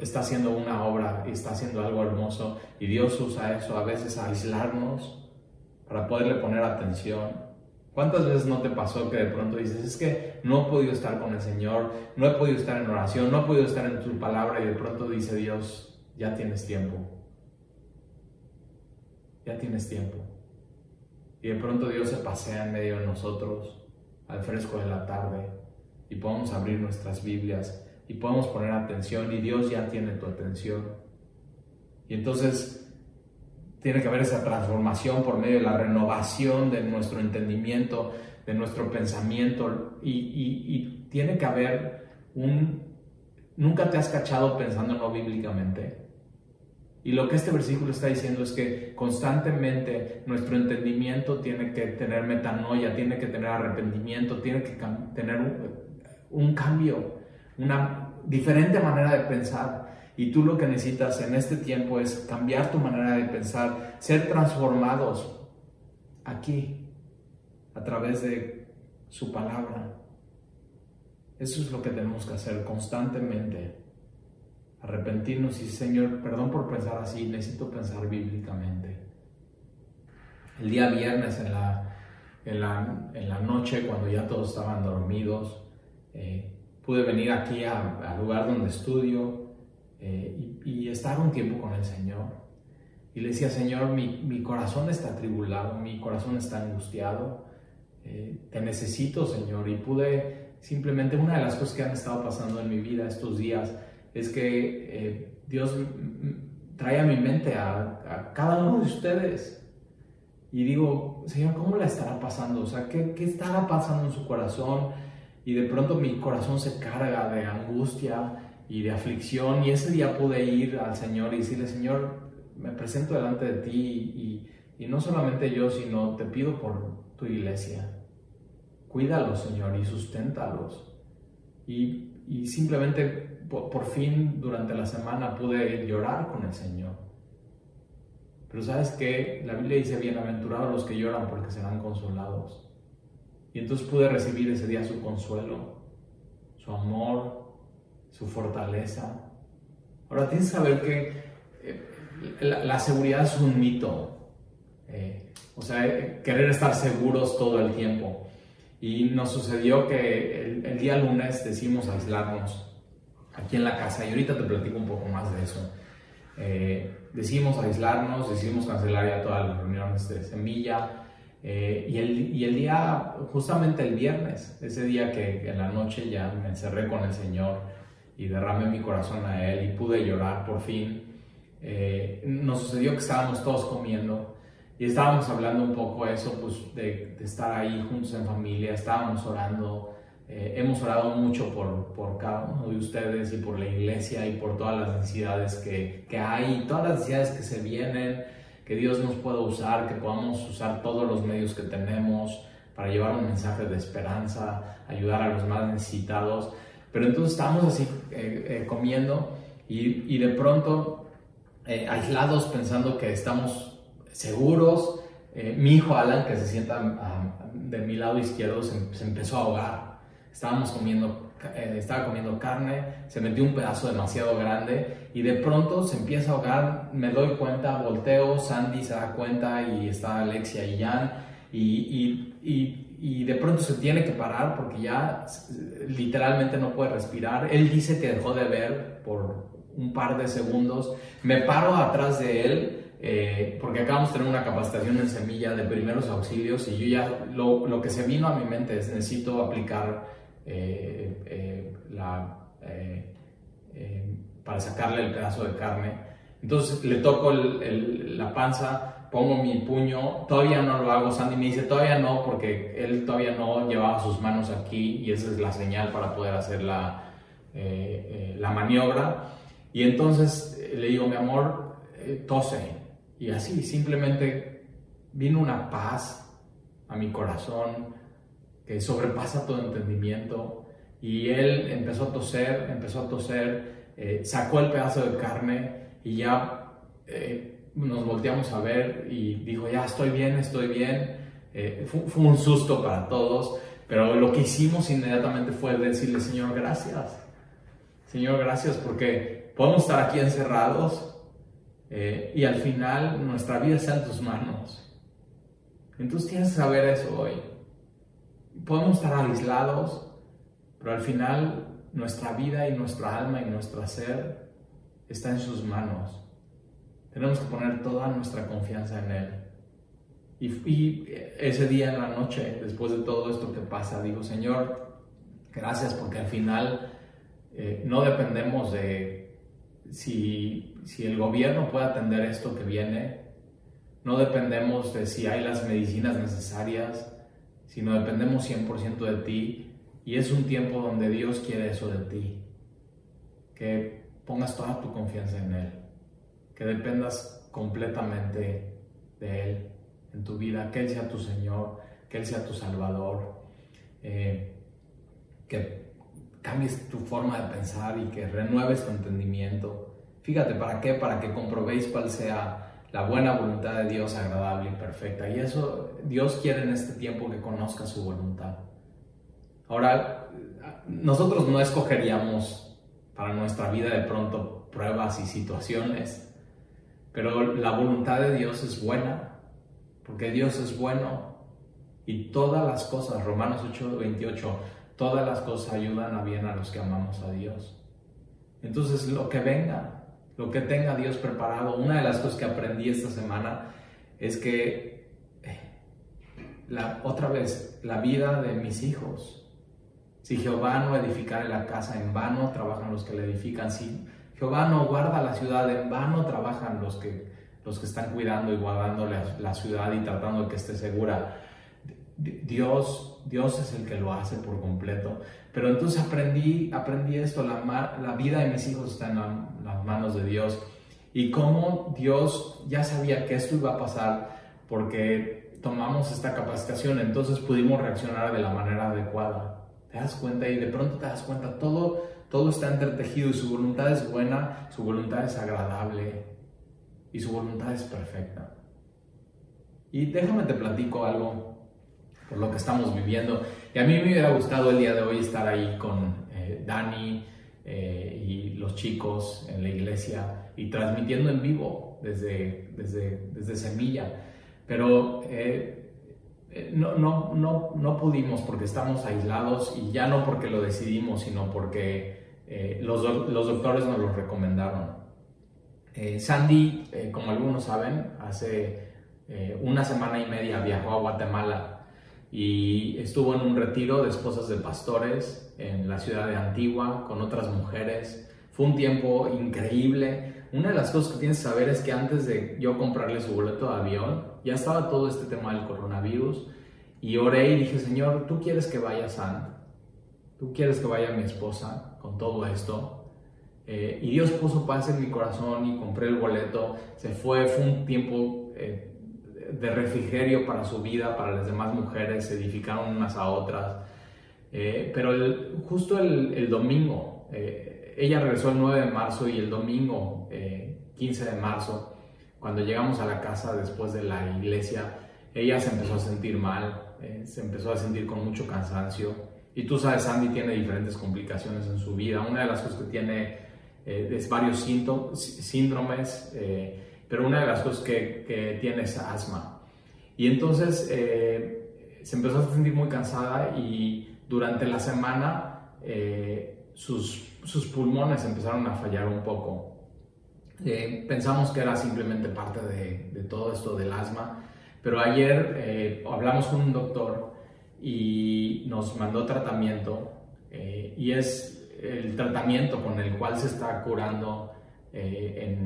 está haciendo una obra y está haciendo algo hermoso. Y Dios usa eso a veces a aislarnos para poderle poner atención. ¿Cuántas veces no te pasó que de pronto dices, es que no he podido estar con el Señor, no he podido estar en oración, no he podido estar en tu palabra y de pronto dice Dios, ya tienes tiempo, ya tienes tiempo. Y de pronto Dios se pasea en medio de nosotros al fresco de la tarde y podemos abrir nuestras Biblias y podemos poner atención y Dios ya tiene tu atención. Y entonces tiene que haber esa transformación por medio de la renovación de nuestro entendimiento, de nuestro pensamiento y, tiene que haber un... Nunca te has cachado pensando no bíblicamente. Y lo que este versículo está diciendo es que constantemente nuestro entendimiento tiene que tener metanoia, tiene que tener arrepentimiento, tiene que tener un cambio, una diferente manera de pensar. Y tú lo que necesitas en este tiempo es cambiar tu manera de pensar, ser transformados aquí, a través de su palabra. Eso es lo que tenemos que hacer constantemente. Arrepentirnos y Señor, perdón por pensar así, necesito pensar bíblicamente. El día viernes en la, en la, noche, cuando ya todos estaban dormidos, eh, pude venir aquí al lugar donde estudio eh, y, estar un tiempo con el Señor. Y le decía, Señor, mi, mi corazón está atribulado, mi corazón está angustiado, eh, te necesito, Señor. Y pude, simplemente, una de las cosas que han estado pasando en mi vida estos días es que eh, Dios trae a mi mente a, a, cada uno de ustedes. Y digo, Señor, ¿cómo la estará pasando? O sea, ¿qué, ¿qué estará pasando en su corazón? Y de pronto mi corazón se carga de angustia y de aflicción y ese día pude ir al Señor y decirle, Señor, me presento delante de ti y, y no solamente yo, sino te pido por tu iglesia. Cuídalos, Señor, y susténtalos. Y, y simplemente por, por, fin durante la semana pude llorar con el Señor. Pero sabes que la Biblia dice, bienaventurados los que lloran porque serán consolados. Y entonces pude recibir ese día su consuelo, su amor, su fortaleza. Ahora tienes que saber que eh, la, seguridad es un mito. Eh, o sea, eh, querer estar seguros todo el tiempo. Y nos sucedió que el, día lunes decidimos aislarnos aquí en la casa y ahorita te platico un poco más de eso. decidimos aislarnos, decidimos cancelar ya todas las reuniones de semilla. y, el, y, el, día, justamente el viernes, ese día que en la noche ya me encerré con el Señor, y derramé mi corazón a Él y pude llorar por fin. Eh, nos sucedió que estábamos todos comiendo y estábamos hablando un poco de eso, pues de, estar ahí juntos en familia, estábamos orando, eh, hemos orado mucho por, por, cada uno de ustedes y por la iglesia y por todas las necesidades que, que hay, todas las necesidades que se vienen, que Dios nos pueda usar, que podamos usar todos los medios que tenemos para llevar un mensaje de esperanza, ayudar a los más necesitados. Pero entonces estábamos así eh, eh, comiendo y, y, de pronto eh, aislados pensando que estamos seguros, mi hijo Alan, que se sienta de mi lado izquierdo, se, empezó a ahogar. Estábamos comiendo, estaba comiendo carne, se metió un pedazo demasiado grande y de pronto se empieza a ahogar. Me doy cuenta, volteo, Sandy se da cuenta y está Alexia y Jan y de pronto se tiene que parar porque ya literalmente no puede respirar. Él dice que dejó de ver por un par de segundos. Me paro atrás de él eh, porque acabamos de tener una capacitación en semilla de primeros auxilios y yo ya lo, lo que se vino a mi mente es necesito aplicar eh, eh, la, para sacarle el pedazo de carne. Entonces le toco la panza, pongo mi puño, todavía no lo hago, Sandy me dice todavía no porque él todavía no llevaba sus manos aquí y esa es la señal para poder hacer la, la maniobra. Y entonces le digo, mi amor, tose, y así, simplemente vino una paz a mi corazón que sobrepasa todo entendimiento. Y él empezó a toser, empezó a toser, eh, sacó el pedazo de carne y ya eh, nos volteamos a ver y dijo, ya estoy bien, estoy bien. Eh, fue, un susto para todos, pero lo que hicimos inmediatamente fue decirle, Señor, gracias. Señor, gracias porque podemos estar aquí encerrados, eh, y al final nuestra vida está en tus manos. Entonces tienes que saber eso hoy. Podemos estar aislados, pero al final nuestra vida y nuestra alma y nuestro ser está en sus manos. Tenemos que poner toda nuestra confianza en Él. Y, ese día en la noche, después de todo esto que pasa, digo, Señor, gracias porque al final eh, no dependemos de si, el gobierno puede atender esto que viene, no dependemos de si hay las medicinas necesarias, sino dependemos 100% de ti. Y es un tiempo donde Dios quiere eso de ti. Que pongas toda tu confianza en Él. Que dependas completamente de Él en tu vida. Que Él sea tu Señor. Que Él sea tu Salvador. Eh, que cambies tu forma de pensar y que renueves tu entendimiento. Fíjate, ¿para qué? Para que comprobéis cuál sea la buena voluntad de Dios agradable y perfecta. Y eso Dios quiere en este tiempo que conozca su voluntad. Ahora, nosotros no escogeríamos para nuestra vida de pronto pruebas y situaciones, pero la voluntad de Dios es buena, porque Dios es bueno y todas las cosas, Romanos 8, 28, todas las cosas ayudan a bien a los que amamos a Dios. Entonces, lo que venga, lo que tenga Dios preparado, una de las cosas que aprendí esta semana es que, eh, la, otra vez, la vida de mis hijos, si Jehová no edificare la casa, en vano trabajan los que la edifican. Si Jehová no guarda la ciudad, en vano trabajan los que, los que están cuidando y guardando la, la ciudad y tratando de que esté segura. Dios, Dios es el que lo hace por completo. Pero entonces aprendí, aprendí esto, la, la vida de mis hijos está en las manos de Dios. Y cómo Dios ya sabía que esto iba a pasar porque tomamos esta capacitación, entonces pudimos reaccionar de la manera adecuada. ¿Te das cuenta? Y de pronto te das cuenta, todo, todo está entretejido y su voluntad es buena, su voluntad es agradable y su voluntad es perfecta. Y déjame te platico algo por lo que estamos viviendo. Y a mí me hubiera gustado el día de hoy estar ahí con eh, Dani eh, y los chicos en la iglesia y transmitiendo en vivo desde, desde, desde Semilla. Pero eh, no, no, no, no pudimos porque estamos aislados y ya no porque lo decidimos, sino porque los, los, doctores nos lo recomendaron. Sandy, como algunos saben, hace una semana y media viajó a Guatemala y estuvo en un retiro de esposas de pastores en la ciudad de Antigua con otras mujeres. Fue un tiempo increíble. Una de las cosas que tienes que saber es que antes de yo comprarle su boleto de avión, ya estaba todo este tema del coronavirus y oré y dije, Señor, tú quieres que vaya San, tú quieres que vaya mi esposa todo esto. Eh, y Dios puso paz en mi corazón y compré el boleto. Se fue, fue un tiempo eh, de refrigerio para su vida, para las demás mujeres, se edificaron unas a otras. Eh, pero justo el, domingo, eh, ella regresó el 9 de marzo y el domingo 15 eh, de marzo, cuando llegamos a la casa después de la iglesia, ella se empezó a sentir mal, se empezó a sentir con mucho cansancio. Y tú sabes, Sandy tiene diferentes complicaciones en su vida. Una de las cosas que tiene eh, es varios síndromes, eh, pero una de las cosas que, que tiene es asma. Y entonces se empezó a sentir muy cansada y durante la semana sus, sus pulmones empezaron a fallar un poco. pensamos que era simplemente parte de, de todo esto del asma pero ayer eh, hablamos con un doctor y nos mandó tratamiento eh, y es el tratamiento con el cual se está curando eh,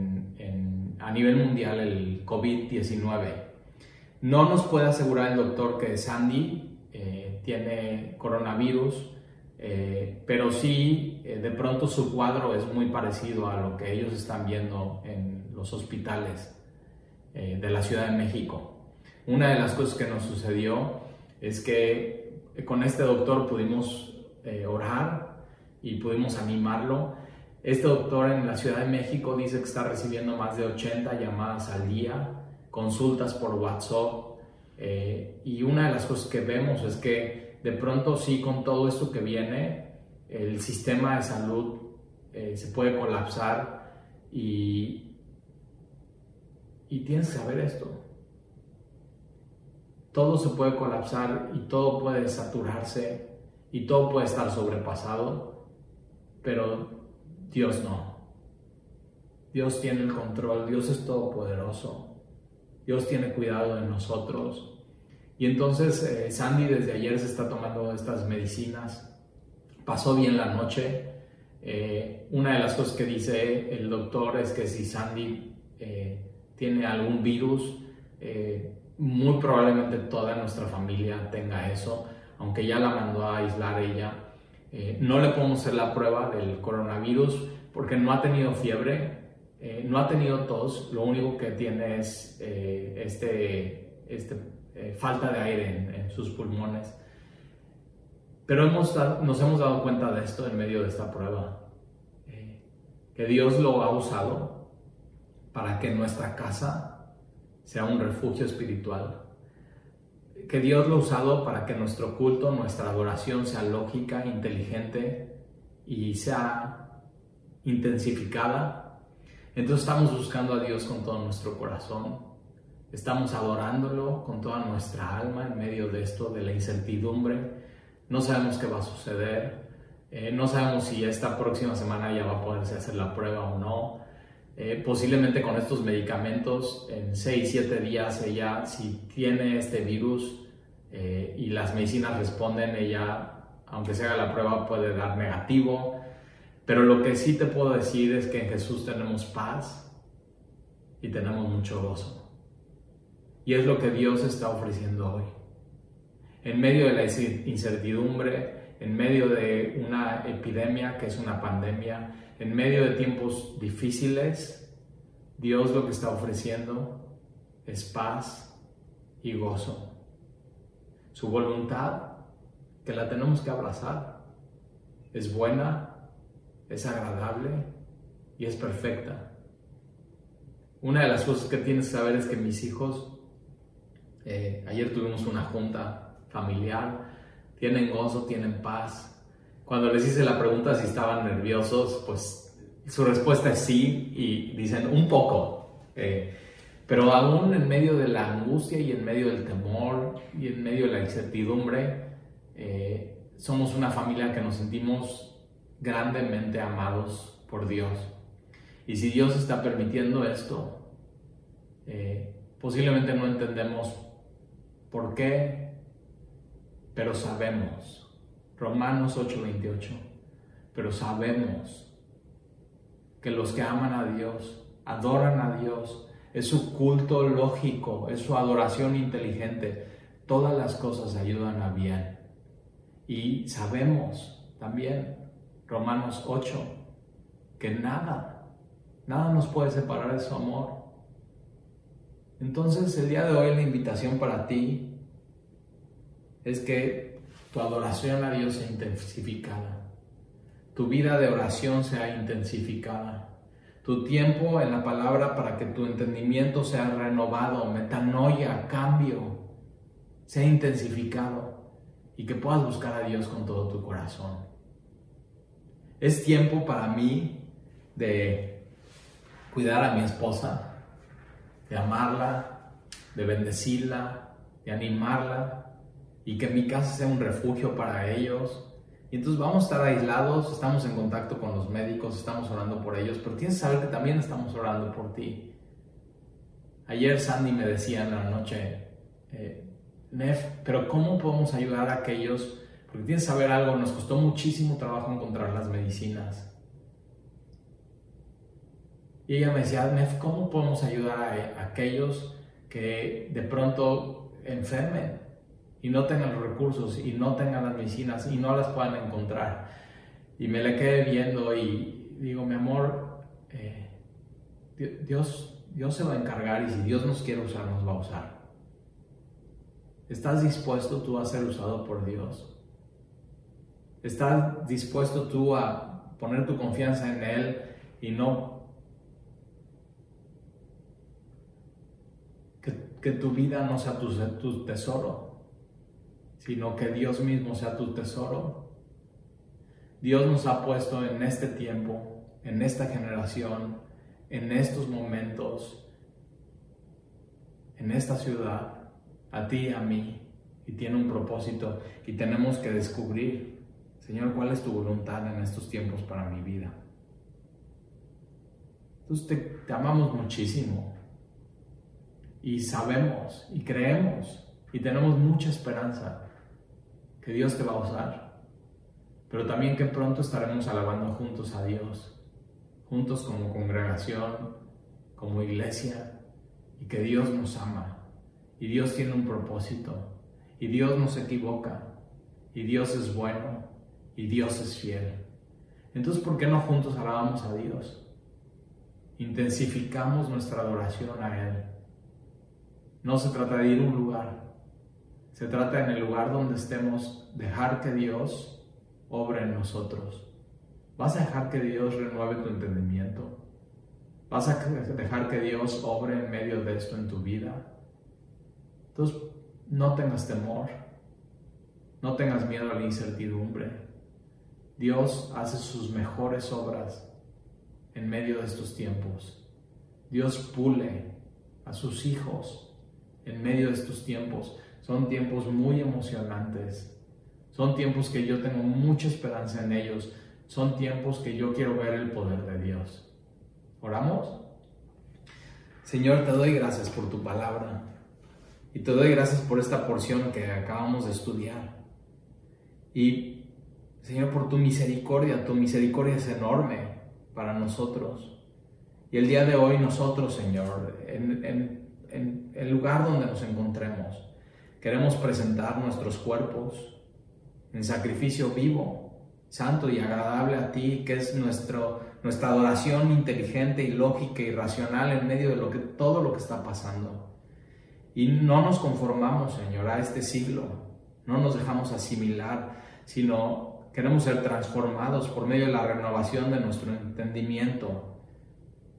a nivel mundial el COVID-19. No nos puede asegurar el doctor que Sandy tiene coronavirus, pero sí de pronto su cuadro es muy parecido a lo que ellos están viendo en los hospitales de la Ciudad de México. Una de las cosas que nos sucedió es que con este doctor pudimos eh, orar y pudimos animarlo. Este doctor en la Ciudad de México dice que está recibiendo más de 80 llamadas al día, consultas por WhatsApp. Eh, y una de las cosas que vemos es que de pronto sí, con todo esto que viene, el sistema de salud eh, se puede colapsar y, y tienes que saber esto todo se puede colapsar y todo puede saturarse y todo puede estar sobrepasado, pero Dios no. Dios tiene el control, Dios es todopoderoso, Dios tiene cuidado de nosotros. Y entonces eh, Sandy desde ayer se está tomando estas medicinas, pasó bien la noche. Eh, una de las cosas que dice el doctor es que si Sandy eh, tiene algún virus, muy probablemente toda nuestra familia tenga eso, aunque ya la mandó a aislar ella. Eh, no le podemos hacer la prueba del coronavirus porque no ha tenido fiebre, eh, no ha tenido tos, lo único que tiene es eh, este, este falta de aire en, sus pulmones. Pero hemos, nos hemos dado cuenta de esto en medio de esta prueba, que Dios lo ha usado para que nuestra casa sea un refugio espiritual. Que Dios lo ha usado para que nuestro culto, nuestra adoración sea lógica, inteligente y sea intensificada. Entonces estamos buscando a Dios con todo nuestro corazón. Estamos adorándolo con toda nuestra alma en medio de esto, de la incertidumbre. No sabemos qué va a suceder. Eh, no sabemos si esta próxima semana ya va a poderse hacer la prueba o no. Eh, posiblemente con estos medicamentos, en 6, 7 días, ella, si tiene este virus eh, y las medicinas responden, ella, aunque se haga la prueba, puede dar negativo. Pero lo que sí te puedo decir es que en Jesús tenemos paz y tenemos mucho gozo. Y es lo que Dios está ofreciendo hoy. En medio de la incertidumbre, en medio de una epidemia que es una pandemia, en medio de tiempos difíciles, Dios lo que está ofreciendo es paz y gozo. Su voluntad, que la tenemos que abrazar, es buena, es agradable y es perfecta. Una de las cosas que tienes que saber es que mis hijos, eh, ayer tuvimos una junta familiar, tienen gozo, tienen paz, cuando les hice la pregunta si estaban nerviosos, pues su respuesta es sí y dicen un poco. Eh, pero aún en medio de la angustia y en medio del temor y en medio de la incertidumbre, eh, somos una familia que nos sentimos grandemente amados por Dios. Y si Dios está permitiendo esto, eh, posiblemente no entendemos por qué, pero sabemos Romanos 8:28. Pero sabemos que los que aman a Dios, adoran a Dios, es su culto lógico, es su adoración inteligente. Todas las cosas ayudan a bien. Y sabemos también, Romanos 8, que nada, nada nos puede separar de su amor. Entonces el día de hoy la invitación para ti es que tu adoración a Dios sea intensificada, tu vida de oración sea intensificada, tu tiempo en la palabra para que tu entendimiento sea renovado, metanoia, cambio, sea intensificado y que puedas buscar a Dios con todo tu corazón. Es tiempo para mí de cuidar a mi esposa, de amarla, de bendecirla, de animarla y que mi casa sea un refugio para ellos. Y entonces vamos a estar aislados, estamos en contacto con los médicos, estamos orando por ellos, pero tienes que saber que también estamos orando por ti. Ayer Sandy me decía en la noche, eh, Nef, pero ¿cómo podemos ayudar a aquellos? Porque tienes que saber algo, nos costó muchísimo trabajo encontrar las medicinas. Y ella me decía, Nef, ¿cómo podemos ayudar a, aquellos que de pronto enfermen y no tengan los recursos y no tengan las medicinas y no las puedan encontrar? Y me le quedé viendo y digo, mi amor, eh, Dios, Dios se va a encargar y si Dios nos quiere usar, nos va a usar. ¿Estás dispuesto tú a ser usado por Dios? ¿Estás dispuesto tú a poner tu confianza en Él y no que, tu vida no sea tu, tu tesoro, sino que Dios mismo sea tu tesoro? Dios nos ha puesto en este tiempo, en esta generación, en estos momentos, en esta ciudad, a ti y a mí, y tiene un propósito, y tenemos que descubrir, Señor, cuál es tu voluntad en estos tiempos para mi vida. Entonces te amamos muchísimo, y sabemos, y creemos, y tenemos mucha esperanza que Dios te va a usar, pero también que pronto estaremos alabando juntos a Dios, juntos como congregación, como iglesia, y que Dios nos ama y Dios tiene un propósito. Y Dios no se equivoca. Y Dios es bueno. Y Dios es fiel. Entonces, ¿por qué no juntos alabamos a Dios? Intensificamos nuestra adoración a Él. No se trata de ir a un lugar. Se trata en el lugar donde estemos, dejar que Dios obre en nosotros. ¿Vas a dejar que Dios renueve tu entendimiento? ¿Vas a dejar que Dios obre en medio de esto en tu vida? Entonces, no tengas temor, no tengas miedo a la incertidumbre. Dios hace sus mejores obras en medio de estos tiempos. Dios pule a sus hijos en medio de estos tiempos. Son tiempos muy emocionantes. Son tiempos que yo tengo mucha esperanza en ellos. Son tiempos que yo quiero ver el poder de Dios. ¿Oramos? Señor, te doy gracias por tu palabra. Y te doy gracias por esta porción que acabamos de estudiar. Y Señor, por tu misericordia, tu misericordia es enorme para nosotros. Y el día de hoy nosotros, Señor, en, el lugar donde nos encontremos, queremos presentar nuestros cuerpos en sacrificio vivo, santo y agradable a ti, que es nuestro, nuestra adoración inteligente y lógica y racional en medio de todo lo que está pasando. Y no nos conformamos, Señor, a este siglo, no nos dejamos asimilar, sino queremos ser transformados por medio de la renovación de nuestro entendimiento,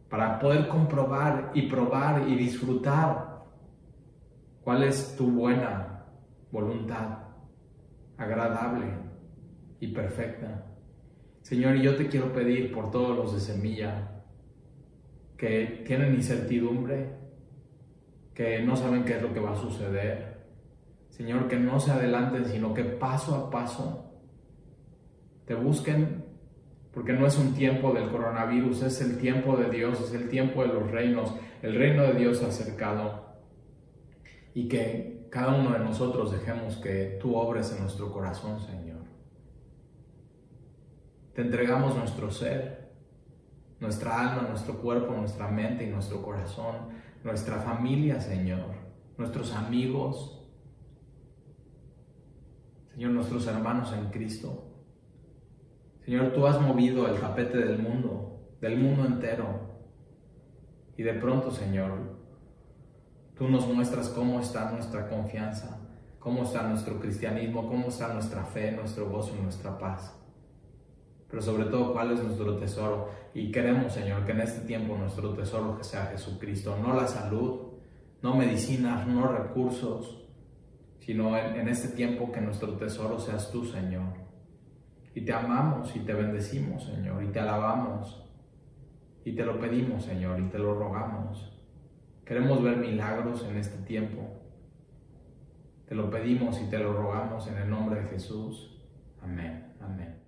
para poder comprobar y probar y disfrutar cuál es tu buena voluntad, agradable y perfecta. Señor, yo te quiero pedir por todos los de semilla que tienen incertidumbre, que no saben qué es lo que va a suceder. Señor, que no se adelanten, sino que paso a paso te busquen, porque no es un tiempo del coronavirus, es el tiempo de Dios, es el tiempo de los reinos, el reino de Dios acercado. Y que cada uno de nosotros dejemos que tú obres en nuestro corazón, Señor. Te entregamos nuestro ser, nuestra alma, nuestro cuerpo, nuestra mente y nuestro corazón nuestra familia, Señor, nuestros amigos, Señor, nuestros hermanos en Cristo. Señor, tú has movido el tapete del mundo, del mundo entero. Y de pronto, Señor, tú nos muestras cómo está nuestra confianza, cómo está nuestro cristianismo, cómo está nuestra fe, nuestro gozo y nuestra paz pero sobre todo cuál es nuestro tesoro. Y queremos, Señor, que en este tiempo nuestro tesoro sea Jesucristo, no la salud, no medicinas, no recursos, sino en, en este tiempo que nuestro tesoro seas tú, Señor. Y te amamos y te bendecimos, Señor, y te alabamos. Y te lo pedimos, Señor, y te lo rogamos. Queremos ver milagros en este tiempo. Te lo pedimos y te lo rogamos en el nombre de Jesús. Amén. Amén.